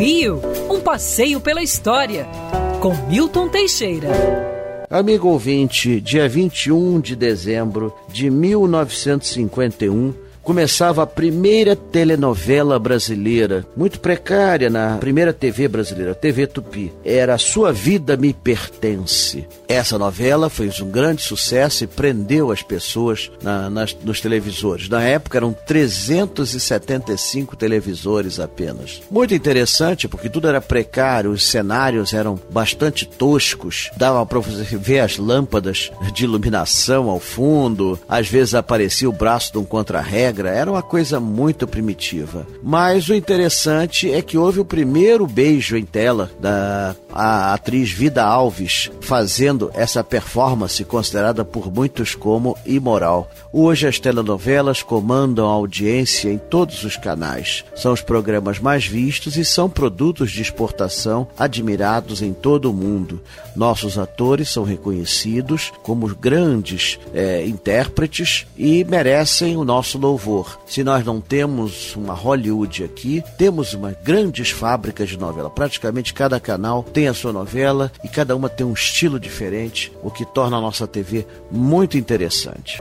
Rio, um passeio pela história, com Milton Teixeira. Amigo ouvinte, dia 21 de dezembro de 1951, começava a primeira telenovela brasileira, muito precária na primeira TV brasileira, TV Tupi. Era Sua Vida Me Pertence. Essa novela fez um grande sucesso e prendeu as pessoas na, nas, nos televisores. Na época eram 375 televisores apenas. Muito interessante porque tudo era precário, os cenários eram bastante toscos, dava para você ver as lâmpadas de iluminação ao fundo, às vezes aparecia o braço de um era uma coisa muito primitiva. Mas o interessante é que houve o primeiro beijo em tela da atriz Vida Alves fazendo essa performance considerada por muitos como imoral. Hoje as telenovelas comandam a audiência em todos os canais. São os programas mais vistos e são produtos de exportação admirados em todo o mundo. Nossos atores são reconhecidos como grandes é, intérpretes e merecem o nosso louvor. Se nós não temos uma Hollywood aqui, temos uma grandes fábricas de novela. Praticamente cada canal tem a sua novela e cada uma tem um estilo diferente, o que torna a nossa TV muito interessante.